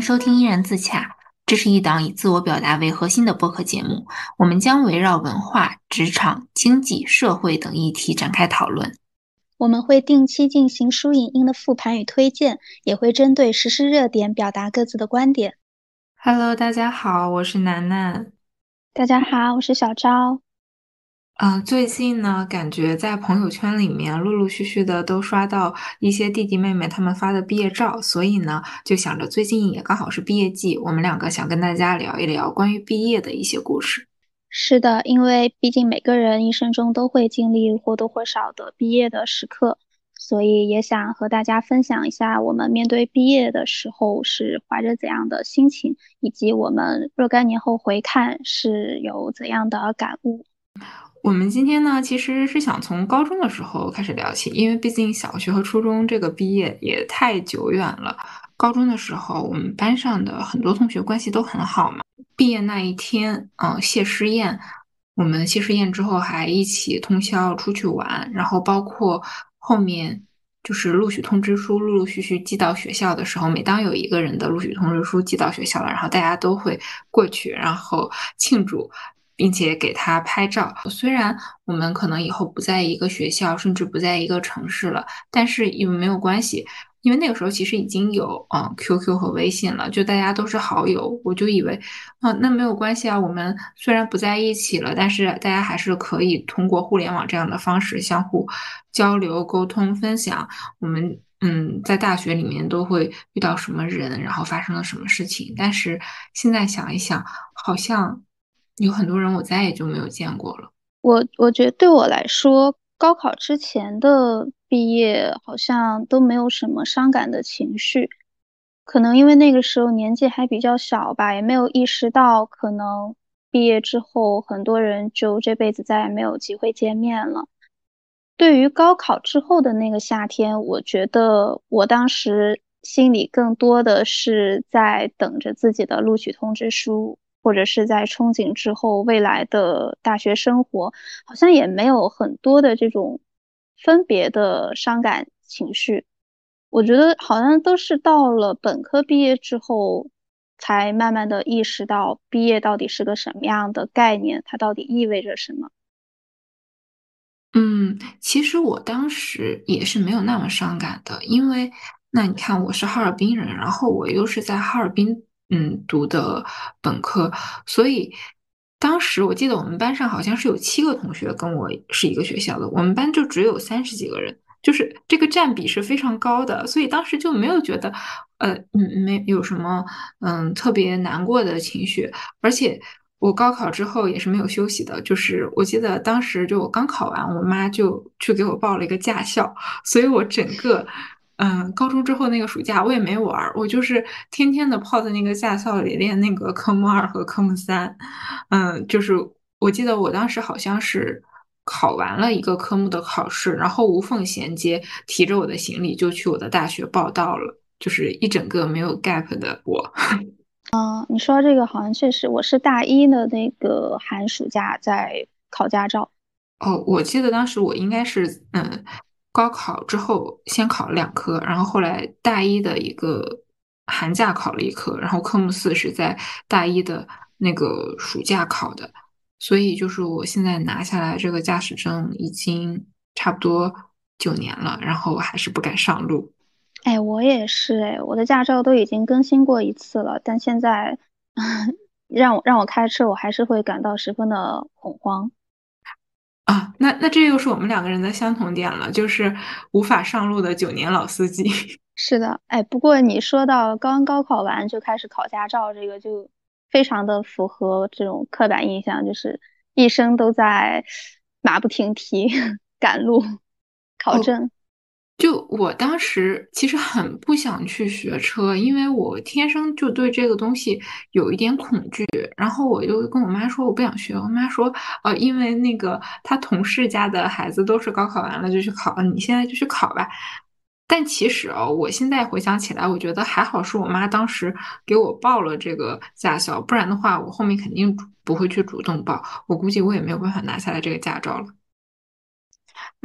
迎收听《依然自洽》，这是一档以自我表达为核心的播客节目。我们将围绕文化、职场、经济、社会等议题展开讨论。我们会定期进行书影音的复盘与推荐，也会针对实时热点表达各自的观点。Hello，大家好，我是楠楠。大家好，我是小昭。嗯、最近呢，感觉在朋友圈里面陆陆续续的都刷到一些弟弟妹妹他们发的毕业照，所以呢，就想着最近也刚好是毕业季，我们两个想跟大家聊一聊关于毕业的一些故事。是的，因为毕竟每个人一生中都会经历或多或少的毕业的时刻，所以也想和大家分享一下我们面对毕业的时候是怀着怎样的心情，以及我们若干年后回看是有怎样的感悟。我们今天呢，其实是想从高中的时候开始聊起，因为毕竟小学和初中这个毕业也太久远了。高中的时候，我们班上的很多同学关系都很好嘛。毕业那一天，嗯、谢师宴，我们谢师宴之后还一起通宵出去玩，然后包括后面就是录取通知书陆陆续续寄到学校的时候，每当有一个人的录取通知书寄到学校了，然后大家都会过去，然后庆祝。并且给他拍照。虽然我们可能以后不在一个学校，甚至不在一个城市了，但是因为没有关系，因为那个时候其实已经有嗯 QQ 和微信了，就大家都是好友，我就以为啊那没有关系啊，我们虽然不在一起了，但是大家还是可以通过互联网这样的方式相互交流、沟通、分享我们。嗯，在大学里面都会遇到什么人，然后发生了什么事情。但是现在想一想，好像有很多人我再也就没有见过了。我我觉得对我来说，高考之前的毕业好像都没有什么伤感的情绪，可能因为那个时候年纪还比较小吧，也没有意识到可能毕业之后很多人就这辈子再也没有机会见面了。对于高考之后的那个夏天，我觉得我当时心里更多的是在等着自己的录取通知书，或者是在憧憬之后未来的大学生活，好像也没有很多的这种分别的伤感情绪。我觉得好像都是到了本科毕业之后，才慢慢的意识到毕业到底是个什么样的概念，它到底意味着什么。嗯，其实我当时也是没有那么伤感的，因为那你看我是哈尔滨人，然后我又是在哈尔滨嗯读的本科，所以当时我记得我们班上好像是有七个同学跟我是一个学校的，我们班就只有三十几个人，就是这个占比是非常高的，所以当时就没有觉得呃嗯没有什么嗯特别难过的情绪，而且。我高考之后也是没有休息的，就是我记得当时就我刚考完，我妈就去给我报了一个驾校，所以我整个嗯高中之后那个暑假我也没玩儿，我就是天天的泡在那个驾校里练那个科目二和科目三，嗯，就是我记得我当时好像是考完了一个科目的考试，然后无缝衔接，提着我的行李就去我的大学报到了，就是一整个没有 gap 的我。嗯，你说这个好像确实，我是大一的那个寒暑假在考驾照。哦，我记得当时我应该是嗯，高考之后先考了两科，然后后来大一的一个寒假考了一科，然后科目四是在大一的那个暑假考的，所以就是我现在拿下来这个驾驶证已经差不多九年了，然后还是不敢上路。哎，我也是哎，我的驾照都已经更新过一次了，但现在 让我让我开车，我还是会感到十分的恐慌。啊，那那这又是我们两个人的相同点了，就是无法上路的九年老司机。是的，哎，不过你说到刚高考完就开始考驾照，这个就非常的符合这种刻板印象，就是一生都在马不停蹄 赶路考哦证。就我当时其实很不想去学车，因为我天生就对这个东西有一点恐惧。然后我就跟我妈说我不想学，我妈说，呃，因为那个他同事家的孩子都是高考完了就去考，你现在就去考吧。但其实哦，我现在回想起来，我觉得还好是我妈当时给我报了这个驾校，不然的话我后面肯定不会去主动报，我估计我也没有办法拿下来这个驾照了。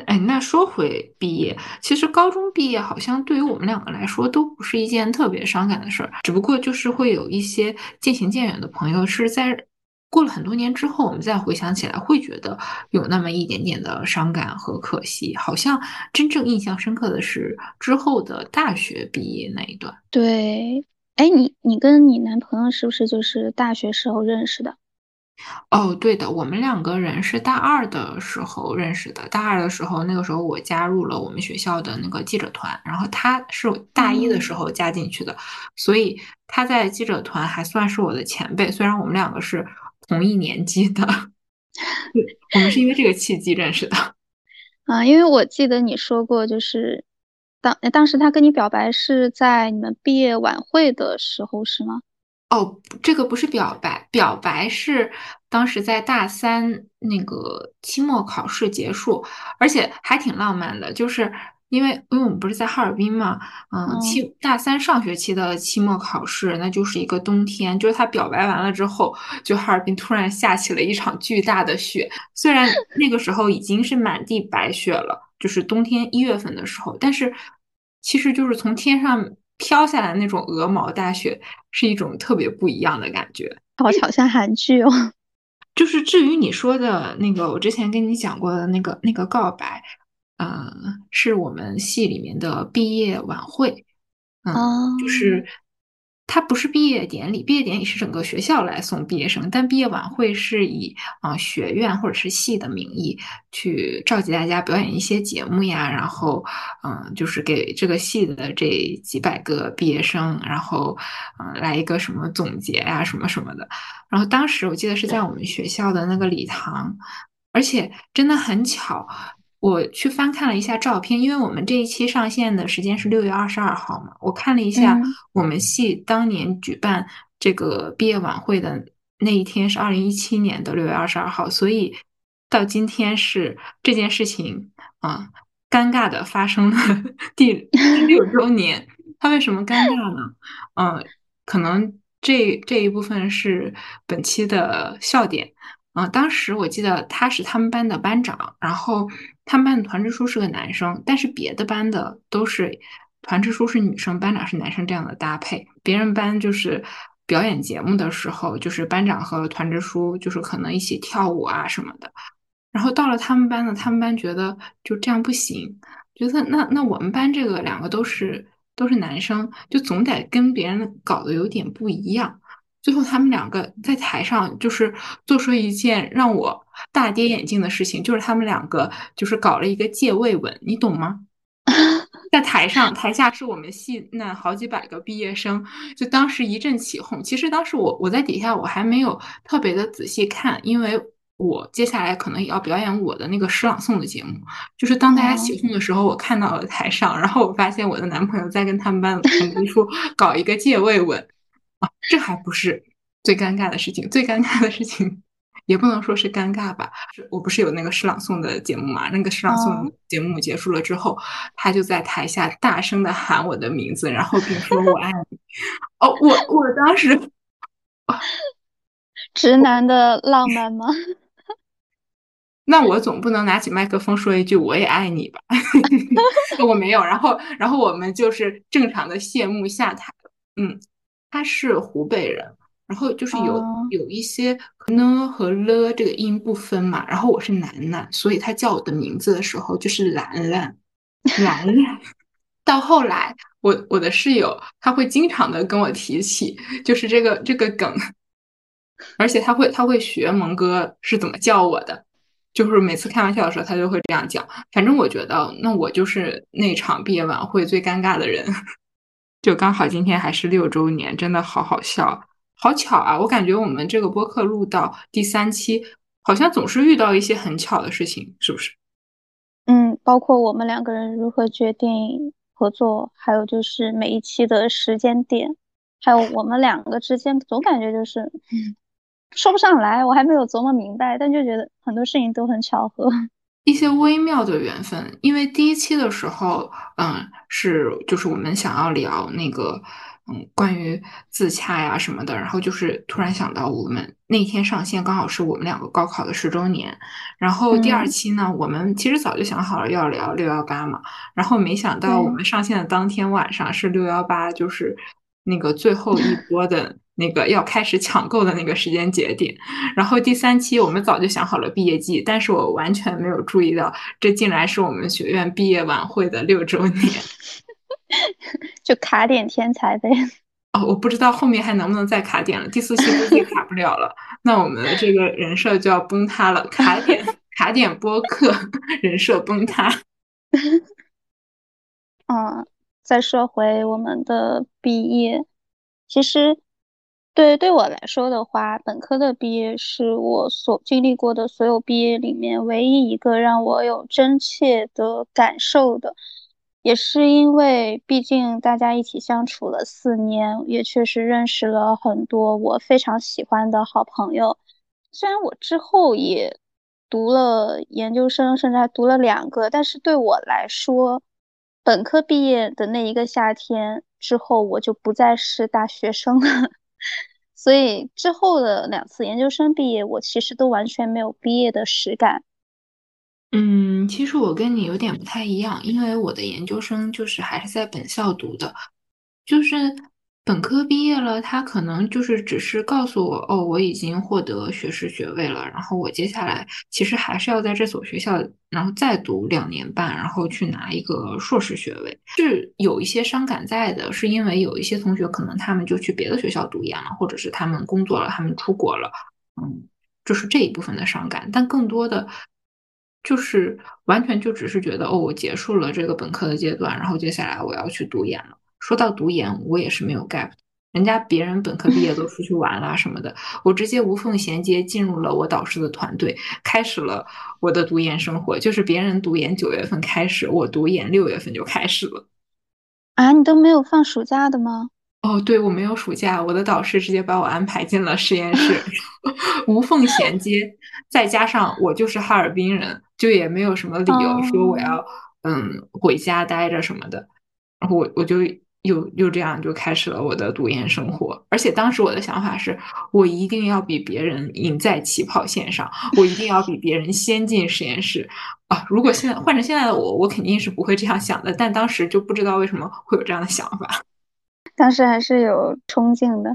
哎，那说回毕业，其实高中毕业好像对于我们两个来说都不是一件特别伤感的事儿，只不过就是会有一些渐行渐远的朋友是在过了很多年之后，我们再回想起来会觉得有那么一点点的伤感和可惜。好像真正印象深刻的是之后的大学毕业那一段。对，哎，你你跟你男朋友是不是就是大学时候认识的？哦，对的，我们两个人是大二的时候认识的。大二的时候，那个时候我加入了我们学校的那个记者团，然后他是大一的时候加进去的，所以他在记者团还算是我的前辈。虽然我们两个是同一年级的，我们是因为这个契机认识的。啊，因为我记得你说过，就是当当时他跟你表白是在你们毕业晚会的时候，是吗？哦，这个不是表白，表白是当时在大三那个期末考试结束，而且还挺浪漫的，就是因为因为我们不是在哈尔滨嘛，嗯，期大三上学期的期末考试，那就是一个冬天，就是他表白完了之后，就哈尔滨突然下起了一场巨大的雪，虽然那个时候已经是满地白雪了，就是冬天一月份的时候，但是其实就是从天上。飘下来那种鹅毛大雪是一种特别不一样的感觉，好好像韩剧哦。就是至于你说的那个，我之前跟你讲过的那个那个告白，嗯，是我们系里面的毕业晚会，嗯，就是。它不是毕业典礼，毕业典礼是整个学校来送毕业生，但毕业晚会是以啊学院或者是系的名义去召集大家表演一些节目呀，然后嗯，就是给这个系的这几百个毕业生，然后嗯来一个什么总结呀，什么什么的。然后当时我记得是在我们学校的那个礼堂，而且真的很巧。我去翻看了一下照片，因为我们这一期上线的时间是六月二十二号嘛，我看了一下我们系当年举办这个毕业晚会的那一天是二零一七年的六月二十二号，所以到今天是这件事情啊尴尬的发生了 第第 六周年。它为什么尴尬呢？嗯，可能这这一部分是本期的笑点。啊，当时我记得他是他们班的班长，然后他们班的团支书是个男生，但是别的班的都是团支书是女生，班长是男生这样的搭配。别人班就是表演节目的时候，就是班长和团支书就是可能一起跳舞啊什么的。然后到了他们班呢，他们班觉得就这样不行，觉得那那我们班这个两个都是都是男生，就总得跟别人搞得有点不一样。最后，他们两个在台上就是做出一件让我大跌眼镜的事情，就是他们两个就是搞了一个借位吻，你懂吗？在台上，台下是我们系那好几百个毕业生，就当时一阵起哄。其实当时我我在底下，我还没有特别的仔细看，因为我接下来可能也要表演我的那个诗朗诵的节目。就是当大家起哄的时候，我看到了台上，然后我发现我的男朋友在跟他们班的同学说搞一个借位吻。啊，这还不是最尴尬的事情，最尴尬的事情也不能说是尴尬吧。我不是有那个诗朗诵的节目嘛？那个诗朗诵节目结束了之后，他就在台下大声的喊我的名字，然后并说我爱你。哦，我我当时，直男的浪漫吗？那我总不能拿起麦克风说一句我也爱你吧？我没有。然后，然后我们就是正常的谢幕下台嗯。他是湖北人，然后就是有有一些呢和了这个音不分嘛，然后我是楠楠，所以他叫我的名字的时候就是兰兰，兰兰。到后来，我我的室友他会经常的跟我提起，就是这个这个梗，而且他会他会学蒙哥是怎么叫我的，就是每次开玩笑的时候他就会这样讲。反正我觉得，那我就是那场毕业晚会最尴尬的人。就刚好今天还是六周年，真的好好笑，好巧啊！我感觉我们这个播客录到第三期，好像总是遇到一些很巧的事情，是不是？嗯，包括我们两个人如何决定合作，还有就是每一期的时间点，还有我们两个之间，总感觉就是说不上来，我还没有琢磨明白，但就觉得很多事情都很巧合。一些微妙的缘分，因为第一期的时候，嗯，是就是我们想要聊那个，嗯，关于自洽呀什么的，然后就是突然想到我们那天上线刚好是我们两个高考的十周年，然后第二期呢，我们其实早就想好了要聊六幺八嘛，然后没想到我们上线的当天晚上是六幺八，就是那个最后一波的。那个要开始抢购的那个时间节点，然后第三期我们早就想好了毕业季，但是我完全没有注意到，这竟然是我们学院毕业晚会的六周年，就卡点天才呗。哦，我不知道后面还能不能再卡点了，第四期估计卡不了了，那我们的这个人设就要崩塌了，卡点 卡点播客人设崩塌。嗯，再说回我们的毕业，其实。对，对我来说的话，本科的毕业是我所经历过的所有毕业里面唯一一个让我有真切的感受的，也是因为毕竟大家一起相处了四年，也确实认识了很多我非常喜欢的好朋友。虽然我之后也读了研究生，甚至还读了两个，但是对我来说，本科毕业的那一个夏天之后，我就不再是大学生了。所以之后的两次研究生毕业，我其实都完全没有毕业的实感。嗯，其实我跟你有点不太一样，因为我的研究生就是还是在本校读的，就是。本科毕业了，他可能就是只是告诉我，哦，我已经获得学士学位了。然后我接下来其实还是要在这所学校，然后再读两年半，然后去拿一个硕士学位。是有一些伤感在的，是因为有一些同学可能他们就去别的学校读研了，或者是他们工作了，他们出国了，嗯，就是这一部分的伤感。但更多的就是完全就只是觉得，哦，我结束了这个本科的阶段，然后接下来我要去读研了。说到读研，我也是没有 gap，人家别人本科毕业都出去玩啦什么的，我直接无缝衔接进入了我导师的团队，开始了我的读研生活。就是别人读研九月份开始，我读研六月份就开始了。啊，你都没有放暑假的吗？哦，对，我没有暑假，我的导师直接把我安排进了实验室，无缝衔接。再加上我就是哈尔滨人，就也没有什么理由说我要嗯回家待着什么的，然后我我就。又又这样就开始了我的读研生活，而且当时我的想法是，我一定要比别人赢在起跑线上，我一定要比别人先进实验室啊！如果现在换成现在的我，我肯定是不会这样想的，但当时就不知道为什么会有这样的想法。当时还是有冲劲的，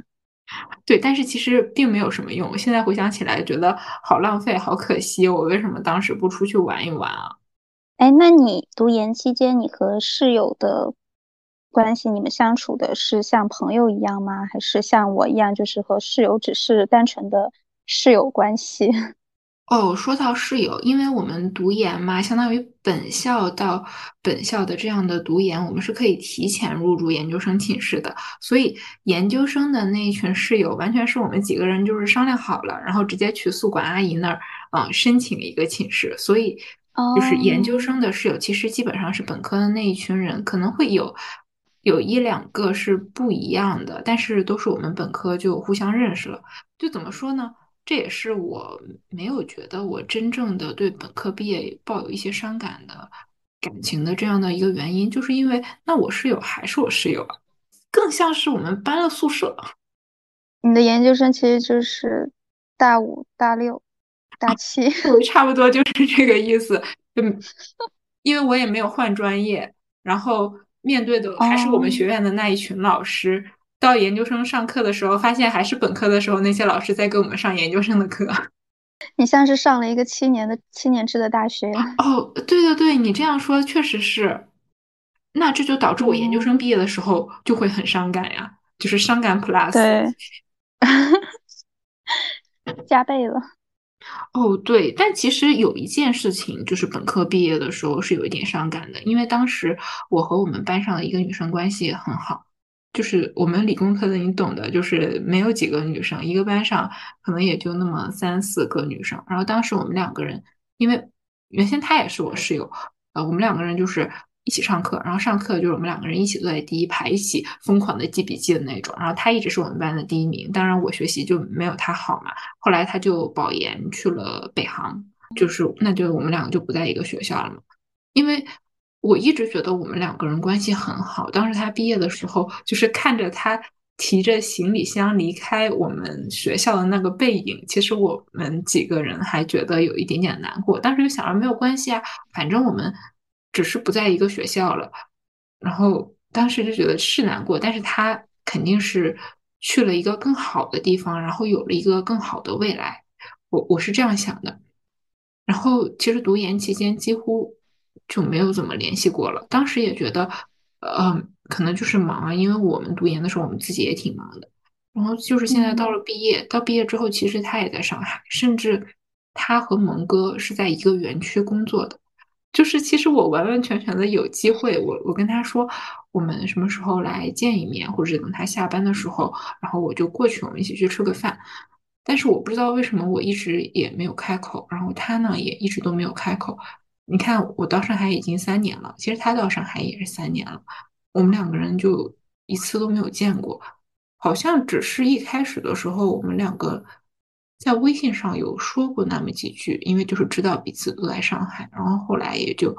对，但是其实并没有什么用。我现在回想起来，觉得好浪费，好可惜，我为什么当时不出去玩一玩啊？哎，那你读研期间，你和室友的？关系，你们相处的是像朋友一样吗？还是像我一样，就是和室友只是单纯的室友关系？哦，说到室友，因为我们读研嘛，相当于本校到本校的这样的读研，我们是可以提前入住研究生寝室的。所以研究生的那一群室友，完全是我们几个人就是商量好了，然后直接去宿管阿姨那儿啊申请一个寝室。所以就是研究生的室友，其实基本上是本科的那一群人，可能会有。有一两个是不一样的，但是都是我们本科就互相认识了。就怎么说呢？这也是我没有觉得我真正的对本科毕业抱有一些伤感的感情的这样的一个原因，就是因为那我室友还是我室友啊，更像是我们搬了宿舍。你的研究生其实就是大五、大六、大七，差不多就是这个意思。就因为我也没有换专业，然后。面对的还是我们学院的那一群老师，到研究生上课的时候，发现还是本科的时候那些老师在给我们上研究生的课。你像是上了一个七年的七年制的大学哦，对对对，你这样说确实是。那这就导致我研究生毕业的时候就会很伤感呀，就是伤感 plus，对，加倍了。哦，对，但其实有一件事情，就是本科毕业的时候是有一点伤感的，因为当时我和我们班上的一个女生关系也很好，就是我们理工科的，你懂的，就是没有几个女生，一个班上可能也就那么三四个女生。然后当时我们两个人，因为原先她也是我室友，呃，我们两个人就是一起上课，然后上课就是我们两个人一起坐在第一排，一起疯狂的记笔记的那种。然后他一直是我们班的第一名，当然我学习就没有他好嘛。后来他就保研去了北航，就是那就我们两个就不在一个学校了嘛。因为我一直觉得我们两个人关系很好，当时他毕业的时候，就是看着他。提着行李箱离开我们学校的那个背影，其实我们几个人还觉得有一点点难过。当时就想着没有关系啊，反正我们只是不在一个学校了。然后当时就觉得是难过，但是他肯定是去了一个更好的地方，然后有了一个更好的未来。我我是这样想的。然后其实读研期间几乎就没有怎么联系过了。当时也觉得，呃。可能就是忙啊，因为我们读研的时候，我们自己也挺忙的。然后就是现在到了毕业，到毕业之后，其实他也在上海，甚至他和蒙哥是在一个园区工作的。就是其实我完完全全的有机会，我我跟他说，我们什么时候来见一面，或者等他下班的时候，然后我就过去，我们一起去吃个饭。但是我不知道为什么我一直也没有开口，然后他呢也一直都没有开口。你看，我到上海已经三年了，其实他到上海也是三年了。我们两个人就一次都没有见过，好像只是一开始的时候，我们两个在微信上有说过那么几句，因为就是知道彼此都在上海，然后后来也就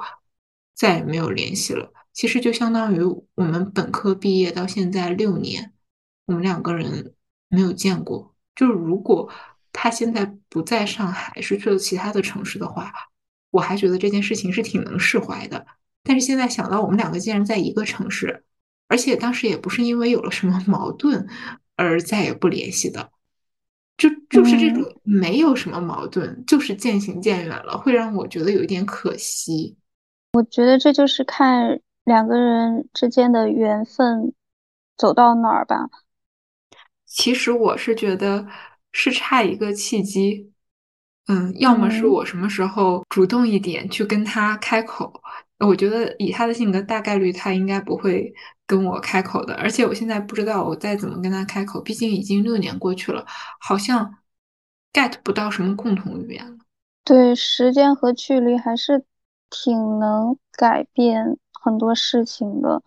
再也没有联系了。其实就相当于我们本科毕业到现在六年，我们两个人没有见过。就是如果他现在不在上海，是去了其他的城市的话，我还觉得这件事情是挺能释怀的。但是现在想到我们两个竟然在一个城市，而且当时也不是因为有了什么矛盾而再也不联系的，就就是这种没有什么矛盾，就是渐行渐远了，会让我觉得有一点可惜。我觉得这就是看两个人之间的缘分走到哪儿吧。其实我是觉得是差一个契机，嗯，要么是我什么时候主动一点去跟他开口。我觉得以他的性格，大概率他应该不会跟我开口的。而且我现在不知道我再怎么跟他开口，毕竟已经六年过去了，好像 get 不到什么共同语言了。对，时间和距离还是挺能改变很多事情的。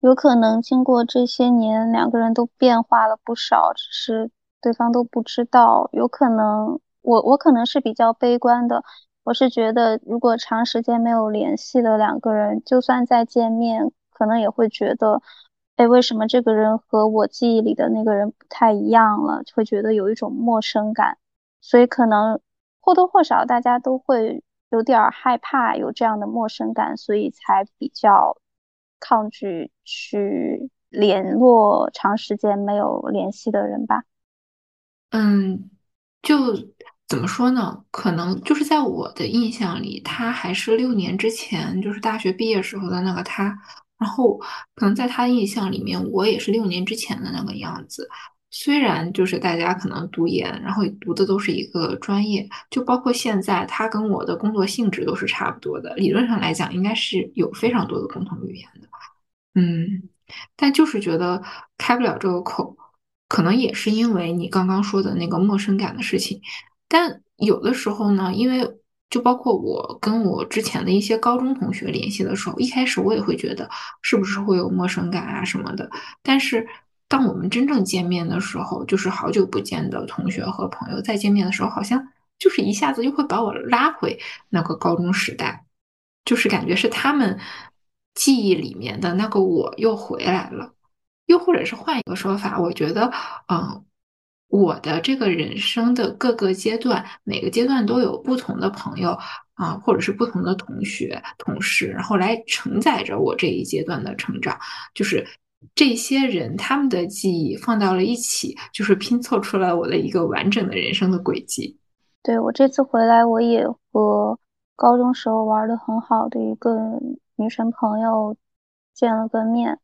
有可能经过这些年，两个人都变化了不少，只是对方都不知道。有可能我我可能是比较悲观的。我是觉得，如果长时间没有联系的两个人，就算再见面，可能也会觉得，哎，为什么这个人和我记忆里的那个人不太一样了？会觉得有一种陌生感，所以可能或多或少大家都会有点害怕有这样的陌生感，所以才比较抗拒去联络长时间没有联系的人吧。嗯，就。怎么说呢？可能就是在我的印象里，他还是六年之前，就是大学毕业时候的那个他。然后，可能在他印象里面，我也是六年之前的那个样子。虽然就是大家可能读研，然后读的都是一个专业，就包括现在他跟我的工作性质都是差不多的。理论上来讲，应该是有非常多的共同语言的。嗯，但就是觉得开不了这个口，可能也是因为你刚刚说的那个陌生感的事情。但有的时候呢，因为就包括我跟我之前的一些高中同学联系的时候，一开始我也会觉得是不是会有陌生感啊什么的。但是当我们真正见面的时候，就是好久不见的同学和朋友再见面的时候，好像就是一下子就会把我拉回那个高中时代，就是感觉是他们记忆里面的那个我又回来了。又或者是换一个说法，我觉得，嗯。我的这个人生的各个阶段，每个阶段都有不同的朋友啊，或者是不同的同学、同事，然后来承载着我这一阶段的成长。就是这些人他们的记忆放到了一起，就是拼凑出来我的一个完整的人生的轨迹。对我这次回来，我也和高中时候玩的很好的一个女生朋友见了个面。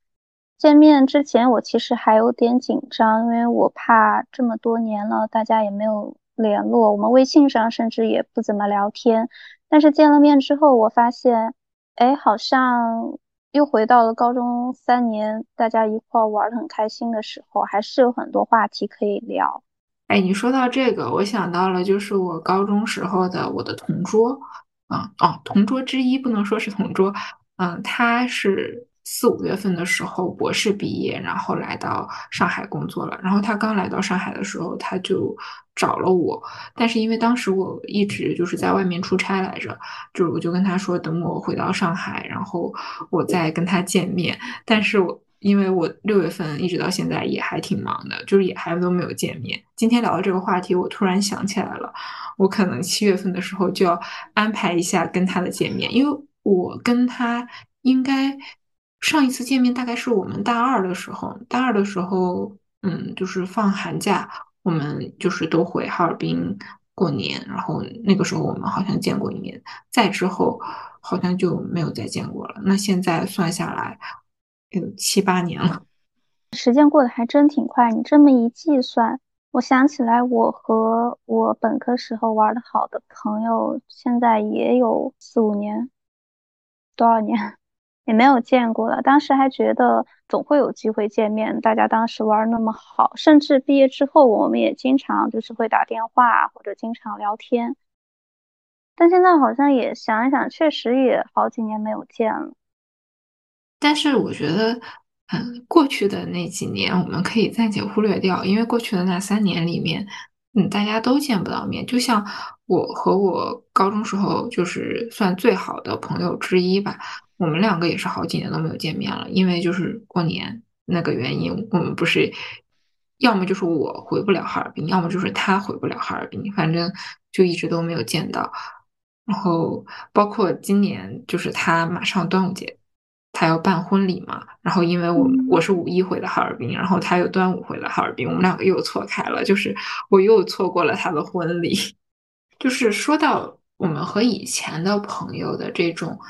见面之前，我其实还有点紧张，因为我怕这么多年了，大家也没有联络，我们微信上甚至也不怎么聊天。但是见了面之后，我发现，哎，好像又回到了高中三年，大家一块玩的很开心的时候，还是有很多话题可以聊。哎，你说到这个，我想到了，就是我高中时候的我的同桌。啊哦，同桌之一不能说是同桌，嗯，他是四五月份的时候博士毕业，然后来到上海工作了。然后他刚来到上海的时候，他就找了我，但是因为当时我一直就是在外面出差来着，就是我就跟他说，等我回到上海，然后我再跟他见面。但是我因为我六月份一直到现在也还挺忙的，就是也还都没有见面。今天聊到这个话题，我突然想起来了。我可能七月份的时候就要安排一下跟他的见面，因为我跟他应该上一次见面大概是我们大二的时候，大二的时候，嗯，就是放寒假，我们就是都回哈尔滨过年，然后那个时候我们好像见过一面，再之后好像就没有再见过了。那现在算下来有七八年了，时间过得还真挺快。你这么一计算。我想起来，我和我本科时候玩的好的朋友，现在也有四五年，多少年也没有见过了。当时还觉得总会有机会见面，大家当时玩那么好，甚至毕业之后，我们也经常就是会打电话或者经常聊天。但现在好像也想一想，确实也好几年没有见了。但是我觉得。嗯，过去的那几年我们可以暂且忽略掉，因为过去的那三年里面，嗯，大家都见不到面。就像我和我高中时候就是算最好的朋友之一吧，我们两个也是好几年都没有见面了，因为就是过年那个原因，我们不是要么就是我回不了哈尔滨，要么就是他回不了哈尔滨，反正就一直都没有见到。然后包括今年，就是他马上端午节。他要办婚礼嘛，然后因为我我是五一回的哈尔滨，然后他又端午回了哈尔滨，我们两个又错开了，就是我又错过了他的婚礼。就是说到我们和以前的朋友的这种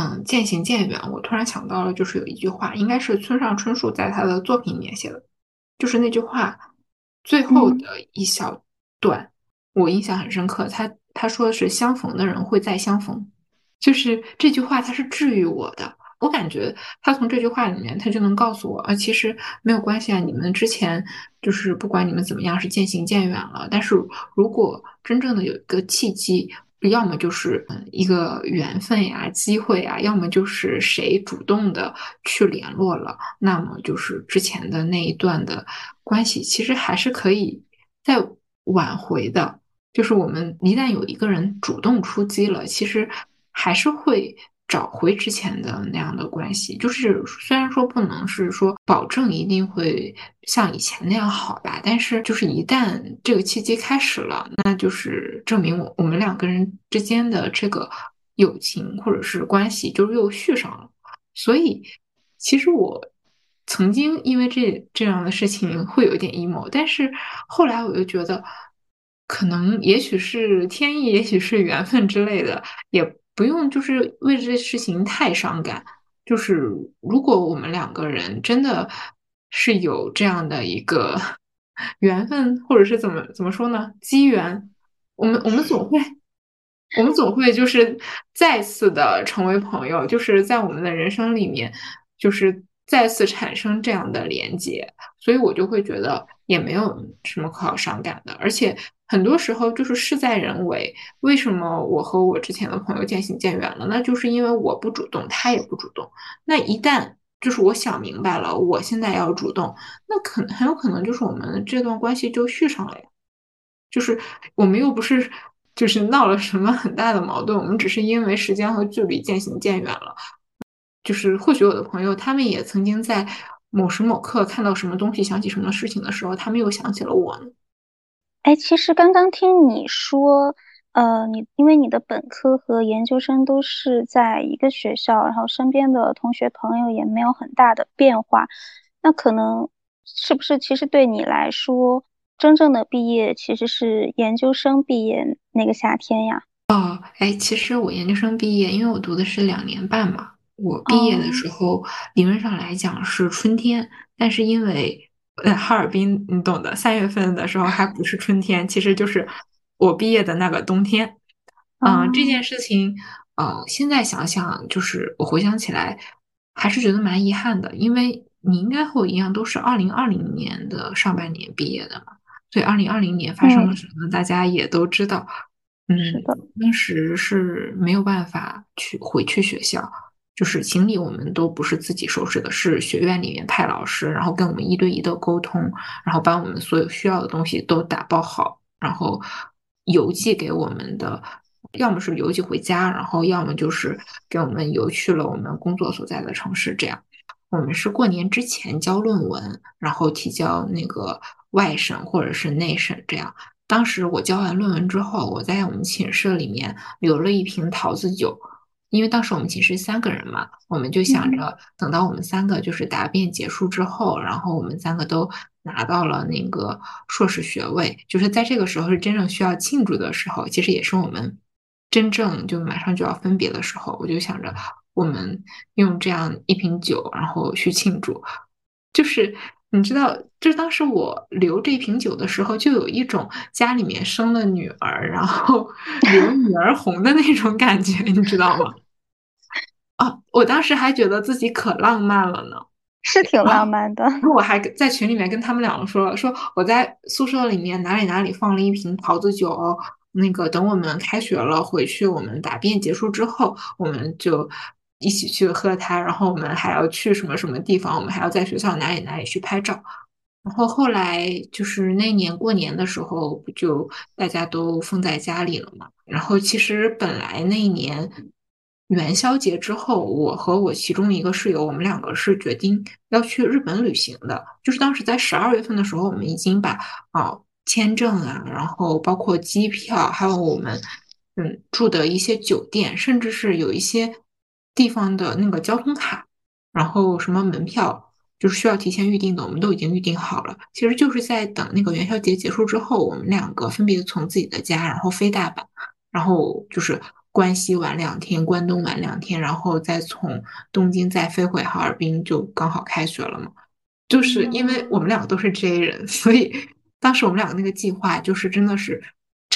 嗯渐行渐远，我突然想到了，就是有一句话，应该是村上春树在他的作品里面写的，就是那句话最后的一小段，我印象很深刻。他他说的是相逢的人会再相逢，就是这句话，它是治愈我的。我感觉他从这句话里面，他就能告诉我啊，其实没有关系啊。你们之前就是不管你们怎么样是渐行渐远了，但是如果真正的有一个契机，要么就是一个缘分呀、机会啊，要么就是谁主动的去联络了，那么就是之前的那一段的关系，其实还是可以再挽回的。就是我们一旦有一个人主动出击了，其实还是会。找回之前的那样的关系，就是虽然说不能是说保证一定会像以前那样好吧，但是就是一旦这个契机开始了，那就是证明我我们两个人之间的这个友情或者是关系就是又续上了。所以其实我曾经因为这这样的事情会有点 emo，但是后来我又觉得可能也许是天意，也许是缘分之类的，也。不用，就是为这事情太伤感。就是如果我们两个人真的是有这样的一个 缘分，或者是怎么怎么说呢？机缘，我们我们总会，我们总会就是再次的成为朋友，就是在我们的人生里面，就是再次产生这样的连接。所以我就会觉得也没有什么可好伤感的，而且。很多时候就是事在人为。为什么我和我之前的朋友渐行渐远了？那就是因为我不主动，他也不主动。那一旦就是我想明白了，我现在要主动，那可很有可能就是我们这段关系就续上了呀。就是我们又不是就是闹了什么很大的矛盾，我们只是因为时间和距离渐行渐远了。就是或许我的朋友他们也曾经在某时某刻看到什么东西，想起什么事情的时候，他们又想起了我呢。哎，其实刚刚听你说，呃，你因为你的本科和研究生都是在一个学校，然后身边的同学朋友也没有很大的变化，那可能是不是其实对你来说，真正的毕业其实是研究生毕业那个夏天呀？哦，哎，其实我研究生毕业，因为我读的是两年半嘛，我毕业的时候理论上来讲是春天，但是因为。在哈尔滨，你懂的。三月份的时候还不是春天，其实就是我毕业的那个冬天。嗯，这件事情，嗯，现在想想，就是我回想起来，还是觉得蛮遗憾的。因为你应该和我一样，都是二零二零年的上半年毕业的嘛，所以二零二零年发生了什么，大家也都知道。嗯，是的，当时是没有办法去回去学校，就是行李我们都不是自己收拾的，是学院里面派老师，然后跟我们一对一的沟通，然后把我们所有需要的东西都打包好，然后邮寄给我们的，要么是邮寄回家，然后要么就是给我们邮去了我们工作所在的城市，这样。我们是过年之前交论文，然后提交那个外审或者是内审这样。当时我交完论文之后，我在我们寝室里面留了一瓶桃子酒，因为当时我们寝室三个人嘛，我们就想着等到我们三个就是答辩结束之后，然后我们三个都拿到了那个硕士学位，就是在这个时候是真正需要庆祝的时候，其实也是我们真正就马上就要分别的时候，我就想着我们用这样一瓶酒，然后去庆祝，就是。你知道，就是当时我留这瓶酒的时候，就有一种家里面生了女儿，然后 留女儿红的那种感觉，你知道吗？啊，我当时还觉得自己可浪漫了呢，是挺浪漫的。然后我还在群里面跟他们两个说，说我在宿舍里面哪里哪里放了一瓶桃子酒，那个等我们开学了回去，我们答辩结束之后，我们就。一起去喝它，然后我们还要去什么什么地方？我们还要在学校哪里哪里去拍照。然后后来就是那年过年的时候，不就大家都封在家里了嘛。然后其实本来那一年元宵节之后，我和我其中一个室友，我们两个是决定要去日本旅行的。就是当时在十二月份的时候，我们已经把啊签证啊，然后包括机票，还有我们嗯住的一些酒店，甚至是有一些。地方的那个交通卡，然后什么门票，就是需要提前预定的，我们都已经预定好了。其实就是在等那个元宵节结束之后，我们两个分别从自己的家，然后飞大阪，然后就是关西玩两天，关东玩两天，然后再从东京再飞回哈尔滨，就刚好开学了嘛。就是因为我们两个都是 J 人，所以当时我们两个那个计划就是真的是。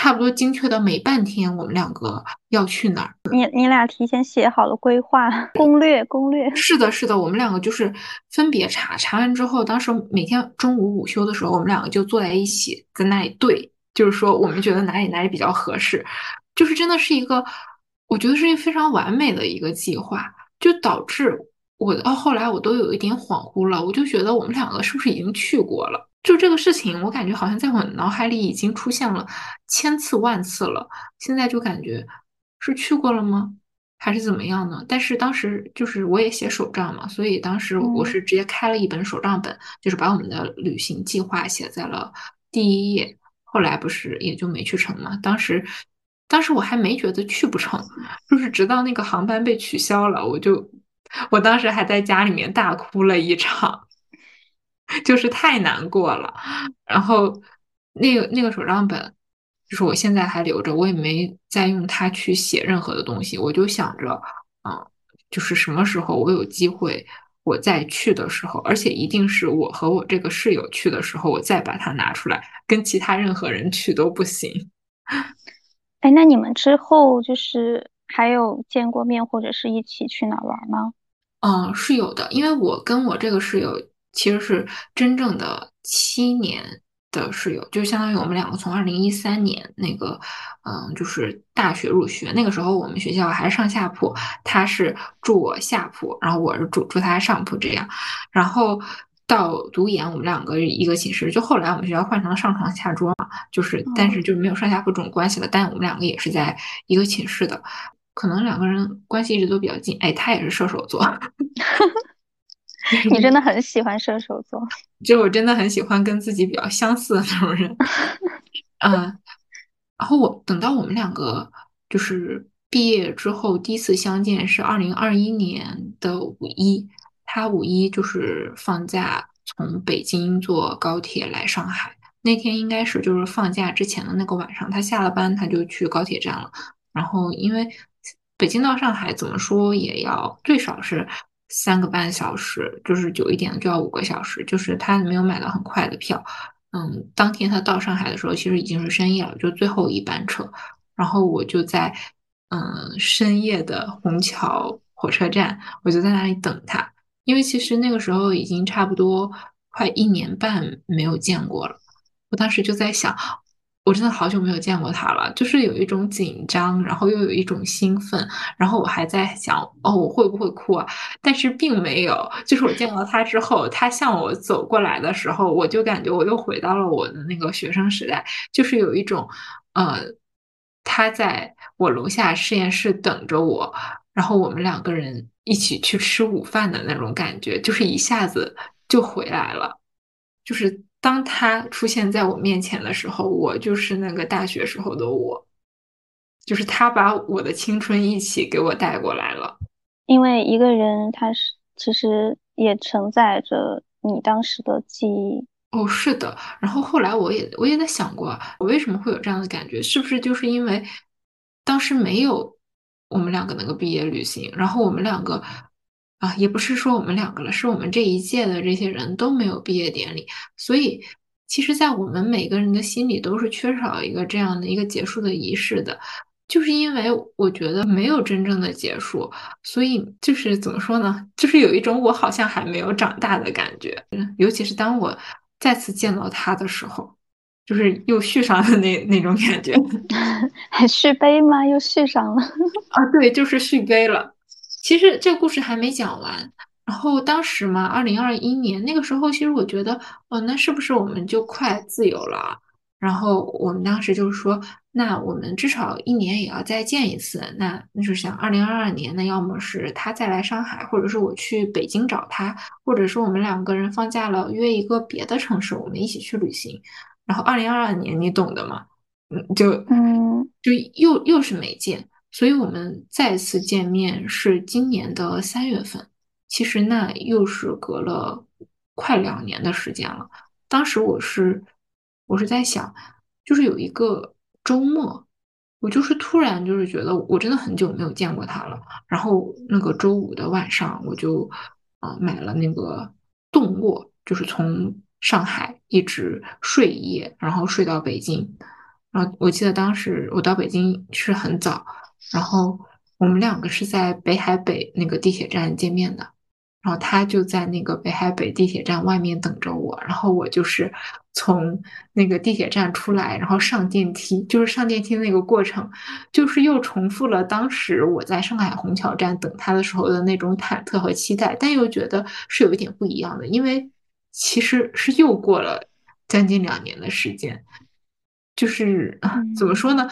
差不多精确到每半天，我们两个要去哪儿？你你俩提前写好了规划 攻略攻略？是的，是的，我们两个就是分别查，查完之后，当时每天中午午休的时候，我们两个就坐在一起，在那里对，就是说我们觉得哪里哪里比较合适，就是真的是一个，我觉得是一个非常完美的一个计划，就导致我到后来我都有一点恍惚了，我就觉得我们两个是不是已经去过了？就这个事情，我感觉好像在我脑海里已经出现了千次万次了。现在就感觉是去过了吗？还是怎么样呢？但是当时就是我也写手账嘛，所以当时我是直接开了一本手账本，就是把我们的旅行计划写在了第一页。后来不是也就没去成嘛。当时，当时我还没觉得去不成，就是直到那个航班被取消了，我就我当时还在家里面大哭了一场。就是太难过了，然后那个那个手账本，就是我现在还留着，我也没再用它去写任何的东西。我就想着，嗯，就是什么时候我有机会，我再去的时候，而且一定是我和我这个室友去的时候，我再把它拿出来，跟其他任何人去都不行。哎，那你们之后就是还有见过面，或者是一起去哪玩吗？嗯，是有的，因为我跟我这个室友。其实是真正的七年的室友，就相当于我们两个从二零一三年那个，嗯，就是大学入学那个时候，我们学校还是上下铺，他是住我下铺，然后我是住住他上铺这样，然后到读研，我们两个一个寝室，就后来我们学校换成了上床下桌嘛，就是但是就没有上下铺这种关系了，但我们两个也是在一个寝室的，可能两个人关系一直都比较近，哎，他也是射手座。你真的 很喜欢射手座，就我真的很喜欢跟自己比较相似的那种人，嗯，然后我等到我们两个就是毕业之后第一次相见是二零二一年的五一，他五一就是放假从北京坐高铁来上海，那天应该是就是放假之前的那个晚上，他下了班他就去高铁站了，然后因为北京到上海怎么说也要最少是。三个半小时，就是久一点就要五个小时，就是他没有买到很快的票。嗯，当天他到上海的时候，其实已经是深夜了，就最后一班车。然后我就在嗯深夜的虹桥火车站，我就在那里等他，因为其实那个时候已经差不多快一年半没有见过了。我当时就在想，我真的好久没有见过他了，就是有一种紧张，然后又有一种兴奋，然后我还在想，哦，我会不会哭啊？但是并没有，就是我见到他之后，他向我走过来的时候，我就感觉我又回到了我的那个学生时代，就是有一种，呃，他在我楼下实验室等着我，然后我们两个人一起去吃午饭的那种感觉，就是一下子就回来了，就是。当他出现在我面前的时候，我就是那个大学时候的我，就是他把我的青春一起给我带过来了。因为一个人，他是其实也承载着你当时的记忆。哦，是的。然后后来我也我也在想过，我为什么会有这样的感觉？是不是就是因为当时没有我们两个那个毕业旅行，然后我们两个。啊，也不是说我们两个了，是我们这一届的这些人都没有毕业典礼，所以其实，在我们每个人的心里都是缺少一个这样的一个结束的仪式的，就是因为我觉得没有真正的结束，所以就是怎么说呢，就是有一种我好像还没有长大的感觉，尤其是当我再次见到他的时候，就是又续上的那那种感觉，还 续杯吗？又续上了。啊，对，就是续杯了。其实这个故事还没讲完，然后当时嘛，二零二一年那个时候，其实我觉得，哦，那是不是我们就快自由了？然后我们当时就是说，那我们至少一年也要再见一次。那那就想二零二二年，那要么是他再来上海，或者是我去北京找他，或者是我们两个人放假了约一个别的城市，我们一起去旅行。然后二零二二年，你懂的嘛？嗯，就嗯，就又又是没见。所以我们再次见面是今年的三月份，其实那又是隔了快两年的时间了。当时我是我是在想，就是有一个周末，我就是突然就是觉得我真的很久没有见过他了。然后那个周五的晚上，我就啊买了那个动卧，就是从上海一直睡一夜，然后睡到北京。然后我记得当时我到北京是很早。然后我们两个是在北海北那个地铁站见面的，然后他就在那个北海北地铁站外面等着我，然后我就是从那个地铁站出来，然后上电梯，就是上电梯那个过程，就是又重复了当时我在上海虹桥站等他的时候的那种忐忑和期待，但又觉得是有一点不一样的，因为其实是又过了将近两年的时间，就是怎么说呢，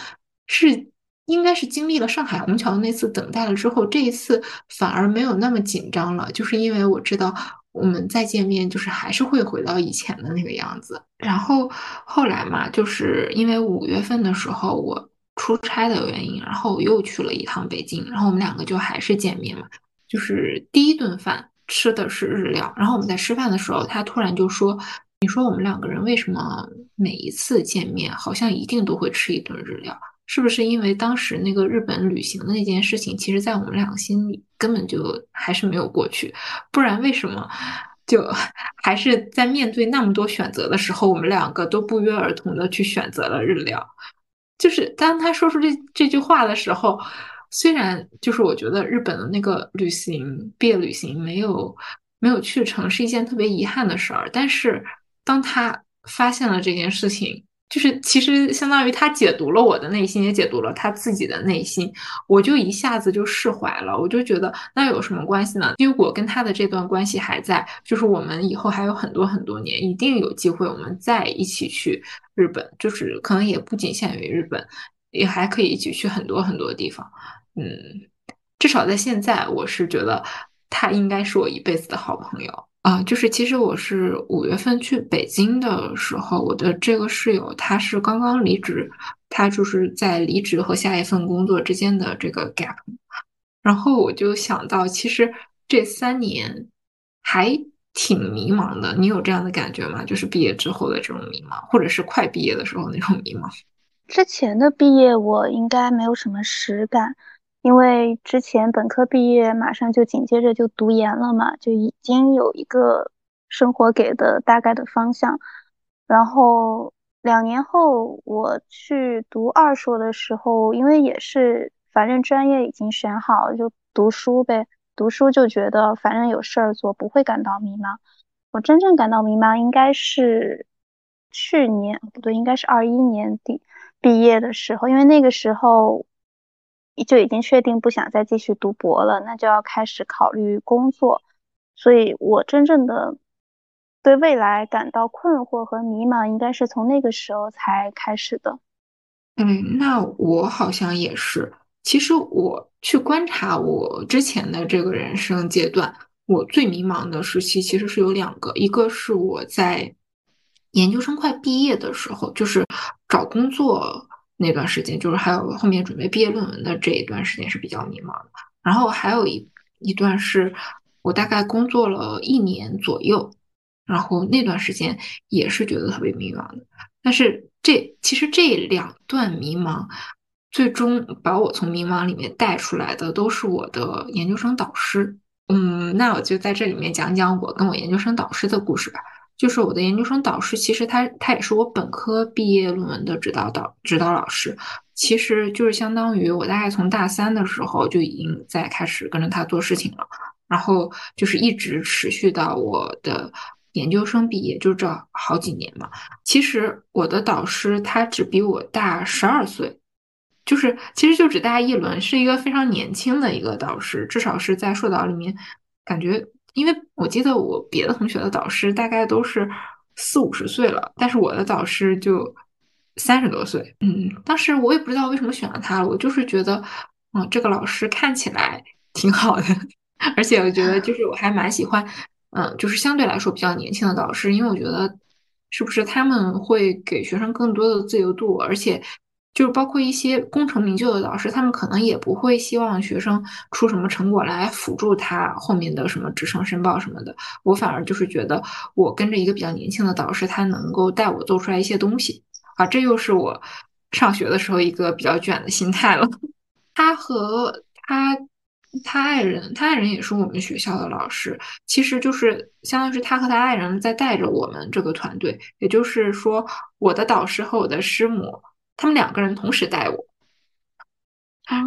是。应该是经历了上海虹桥那次等待了之后，这一次反而没有那么紧张了，就是因为我知道我们再见面就是还是会回到以前的那个样子。然后后来嘛，就是因为五月份的时候我出差的原因，然后我又去了一趟北京，然后我们两个就还是见面嘛，就是第一顿饭吃的是日料，然后我们在吃饭的时候，他突然就说：“你说我们两个人为什么每一次见面好像一定都会吃一顿日料？”是不是因为当时那个日本旅行的那件事情，其实，在我们两个心里根本就还是没有过去，不然为什么就 还是在面对那么多选择的时候，我们两个都不约而同的去选择了日料？就是当他说出这这句话的时候，虽然就是我觉得日本的那个旅行毕业旅行没有没有去成是一件特别遗憾的事儿，但是当他发现了这件事情。就是其实相当于他解读了我的内心，也解读了他自己的内心，我就一下子就释怀了。我就觉得那有什么关系呢？因为我跟他的这段关系还在，就是我们以后还有很多很多年，一定有机会我们再一起去日本，就是可能也不仅限于日本，也还可以一起去很多很多地方。嗯，至少在现在，我是觉得他应该是我一辈子的好朋友。啊，就是其实我是五月份去北京的时候，我的这个室友他是刚刚离职，他就是在离职和下一份工作之间的这个 gap，然后我就想到，其实这三年还挺迷茫的。你有这样的感觉吗？就是毕业之后的这种迷茫，或者是快毕业的时候那种迷茫？之前的毕业我应该没有什么实感。因为之前本科毕业，马上就紧接着就读研了嘛，就已经有一个生活给的大概的方向。然后两年后我去读二硕的时候，因为也是反正专业已经选好，就读书呗。读书就觉得反正有事儿做，不会感到迷茫。我真正感到迷茫应该是去年不对，应该是二一年底毕业的时候，因为那个时候就已经确定不想再继续读博了，那就要开始考虑工作，所以我真正的对未来感到困惑和迷茫，应该是从那个时候才开始的。嗯，那我好像也是。其实我去观察我之前的这个人生阶段，我最迷茫的时期其实是有两个，一个是我在研究生快毕业的时候，就是找工作那段时间，就是还有后面准备毕业论文的这一段时间是比较迷茫的。然后还有一一段是我大概工作了一年左右，然后那段时间也是觉得特别迷茫的。但是这其实这两段迷茫。最终把我从迷茫里面带出来的都是我的研究生导师。嗯，那我就在这里面讲讲我跟我研究生导师的故事吧。就是我的研究生导师，其实他他也是我本科毕业论文的指导导指导老师。其实就是相当于我大概从大三的时候就已经在开始跟着他做事情了，然后就是一直持续到我的研究生毕业，就这好几年嘛。其实我的导师他只比我大十二岁。就是，其实就只大一轮，是一个非常年轻的一个导师，至少是在硕导里面，感觉，因为我记得我别的同学的导师大概都是四五十岁了，但是我的导师就三十多岁。嗯，当时我也不知道为什么选了他，我就是觉得，嗯，这个老师看起来挺好的，而且我觉得就 是我还蛮喜欢，嗯，就是相对来说比较年轻的导师，因为我觉得是不是他们会给学生更多的自由度，而且。就是包括一些功成名就的导师，他们可能也不会希望学生出什么成果来辅助他后面的什么职称申报什么的。我反而就是觉得，我跟着一个比较年轻的导师，他能够带我做出来一些东西啊。这又是我上学的时候一个比较卷的心态了。他和他他爱人，他爱人也是我们学校的老师，其实就是相当于是他和他爱人在带着我们这个团队。也就是说，我的导师和我的师母。他们两个人同时带我，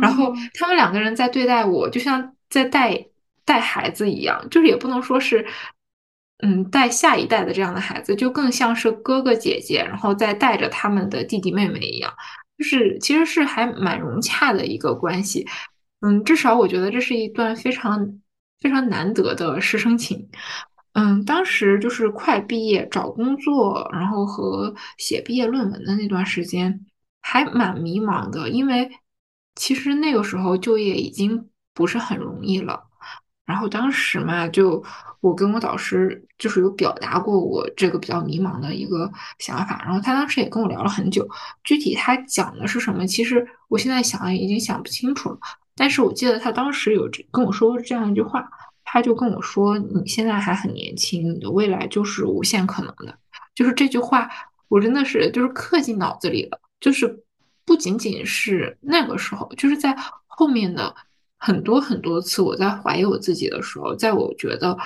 然后他们两个人在对待我，就像在带带孩子一样，就是也不能说是，嗯，带下一代的这样的孩子，就更像是哥哥姐姐，然后再带着他们的弟弟妹妹一样，就是其实是还蛮融洽的一个关系。嗯，至少我觉得这是一段非常非常难得的师生情。嗯，当时就是快毕业找工作，然后和写毕业论文的那段时间。还蛮迷茫的，因为其实那个时候就业已经不是很容易了。然后当时嘛，就我跟我导师就是有表达过我这个比较迷茫的一个想法。然后他当时也跟我聊了很久，具体他讲的是什么，其实我现在想已经想不清楚了。但是我记得他当时有跟我说过这样一句话，他就跟我说：“你现在还很年轻，你的未来就是无限可能的。”就是这句话，我真的是就是刻进脑子里了。就是不仅仅是那个时候，就是在后面的很多很多次，我在怀疑我自己的时候，在我觉得，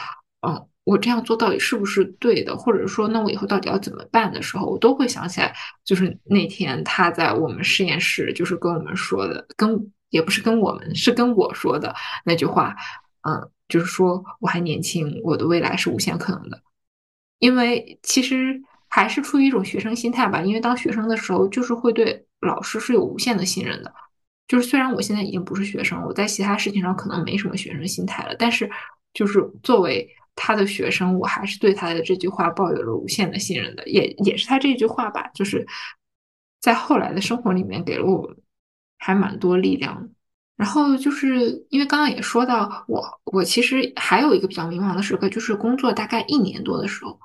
嗯，我这样做到底是不是对的，或者说，那我以后到底要怎么办的时候，我都会想起来，就是那天他在我们实验室，就是跟我们说的，跟也不是跟我们，是跟我说的那句话，嗯，就是说我还年轻，我的未来是无限可能的，因为其实。还是出于一种学生心态吧，因为当学生的时候，就是会对老师是有无限的信任的。就是虽然我现在已经不是学生，我在其他事情上可能没什么学生心态了，但是就是作为他的学生，我还是对他的这句话抱有了无限的信任的。也也是他这句话吧，就是在后来的生活里面给了我还蛮多力量。然后就是因为刚刚也说到，我我其实还有一个比较迷茫的时刻，就是工作大概一年多的时候。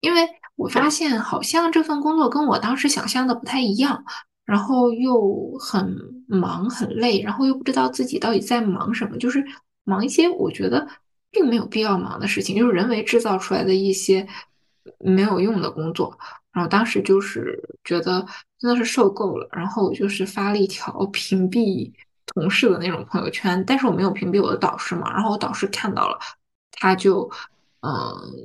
因为我发现好像这份工作跟我当时想象的不太一样，然后又很忙很累，然后又不知道自己到底在忙什么，就是忙一些我觉得并没有必要忙的事情，就是人为制造出来的一些没有用的工作。然后当时就是觉得真的是受够了，然后我就是发了一条 屏蔽同事的那种朋友圈，但是我没有屏蔽我的导师嘛，然后我导师看到了，他就。嗯，